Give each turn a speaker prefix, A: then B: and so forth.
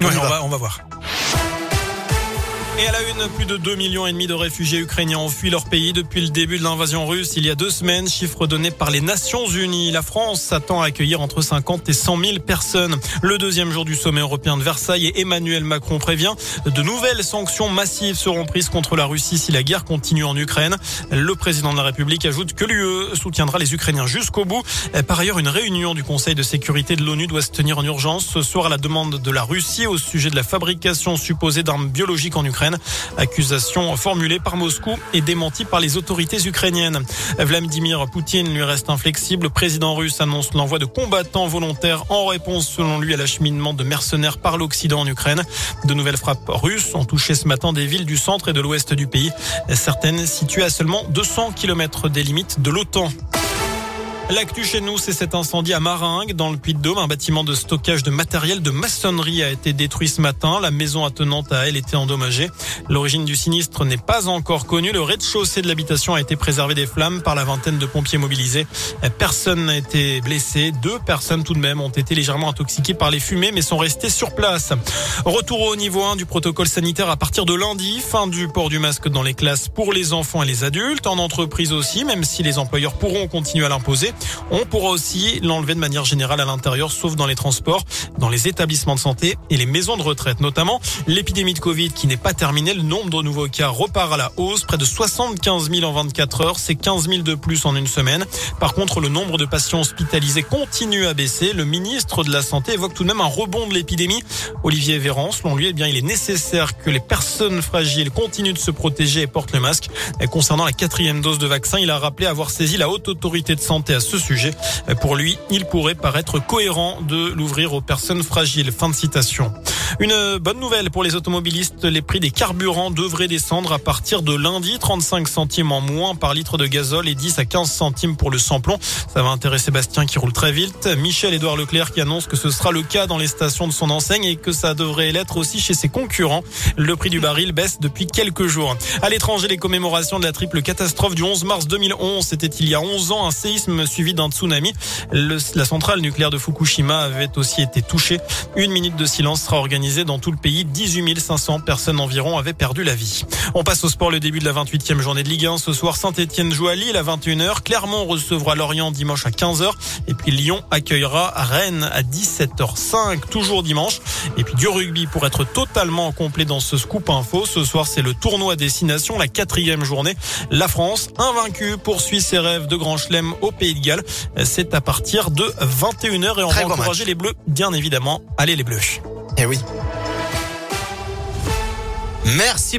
A: Oui,
B: On va,
A: on va voir. Et à la une, plus de 2 millions et demi de réfugiés ukrainiens ont fui leur pays depuis le début de l'invasion russe il y a deux semaines, chiffre donné par les Nations Unies. La France s'attend à accueillir entre 50 et 100 000 personnes. Le deuxième jour du sommet européen de Versailles et Emmanuel Macron prévient de nouvelles sanctions massives seront prises contre la Russie si la guerre continue en Ukraine. Le président de la République ajoute que l'UE soutiendra les Ukrainiens jusqu'au bout. Par ailleurs, une réunion du Conseil de sécurité de l'ONU doit se tenir en urgence ce soir à la demande de la Russie au sujet de la fabrication supposée d'armes biologiques en Ukraine. Accusation formulée par Moscou et démentie par les autorités ukrainiennes. Vladimir Poutine lui reste inflexible. Le président russe annonce l'envoi de combattants volontaires en réponse, selon lui, à l'acheminement de mercenaires par l'Occident en Ukraine. De nouvelles frappes russes ont touché ce matin des villes du centre et de l'ouest du pays. Certaines situées à seulement 200 km des limites de l'OTAN. L'actu chez nous, c'est cet incendie à Maringue, dans le Puy-de-Dôme. Un bâtiment de stockage de matériel de maçonnerie a été détruit ce matin. La maison attenante à elle était endommagée. L'origine du sinistre n'est pas encore connue. Le rez-de-chaussée de l'habitation a été préservé des flammes par la vingtaine de pompiers mobilisés. Personne n'a été blessé. Deux personnes tout de même ont été légèrement intoxiquées par les fumées, mais sont restées sur place. Retour au niveau 1 du protocole sanitaire à partir de lundi. Fin du port du masque dans les classes pour les enfants et les adultes. En entreprise aussi, même si les employeurs pourront continuer à l'imposer. On pourra aussi l'enlever de manière générale à l'intérieur, sauf dans les transports, dans les établissements de santé et les maisons de retraite notamment. L'épidémie de Covid qui n'est pas terminée, le nombre de nouveaux cas repart à la hausse, près de 75 000 en 24 heures, c'est 15 000 de plus en une semaine. Par contre, le nombre de patients hospitalisés continue à baisser. Le ministre de la Santé évoque tout de même un rebond de l'épidémie. Olivier Véran, selon lui, eh bien, il est nécessaire que les personnes fragiles continuent de se protéger et portent le masque. Concernant la quatrième dose de vaccin, il a rappelé avoir saisi la haute autorité de santé à ce sujet. Pour lui, il pourrait paraître cohérent de l'ouvrir aux personnes fragiles. Fin de citation. Une bonne nouvelle pour les automobilistes, les prix des carburants devraient descendre à partir de lundi, 35 centimes en moins par litre de gazole et 10 à 15 centimes pour le samplon. Ça va intéresser Bastien qui roule très vite. Michel-Édouard Leclerc qui annonce que ce sera le cas dans les stations de son enseigne et que ça devrait l'être aussi chez ses concurrents. Le prix du baril baisse depuis quelques jours. À l'étranger, les commémorations de la triple catastrophe du 11 mars 2011, c'était il y a 11 ans, un séisme suivi d'un tsunami. La centrale nucléaire de Fukushima avait aussi été touchée. Une minute de silence sera organisée dans tout le pays. 18 500 personnes environ avaient perdu la vie. On passe au sport, le début de la 28e journée de Ligue 1. Ce soir, Saint-Etienne joue à Lille à 21h. Clermont recevra Lorient dimanche à 15h. Et puis Lyon accueillera Rennes à 17h05, toujours dimanche. Et puis du rugby pour être totalement complet dans ce scoop info. Ce soir, c'est le tournoi destination, la quatrième journée. La France, invaincue, poursuit ses rêves de grand chelem au Pays de Galles. C'est à partir de 21h et on
B: Très
A: va encourager
B: match.
A: les Bleus, bien évidemment. Allez les Bleus.
B: Eh oui. Merci.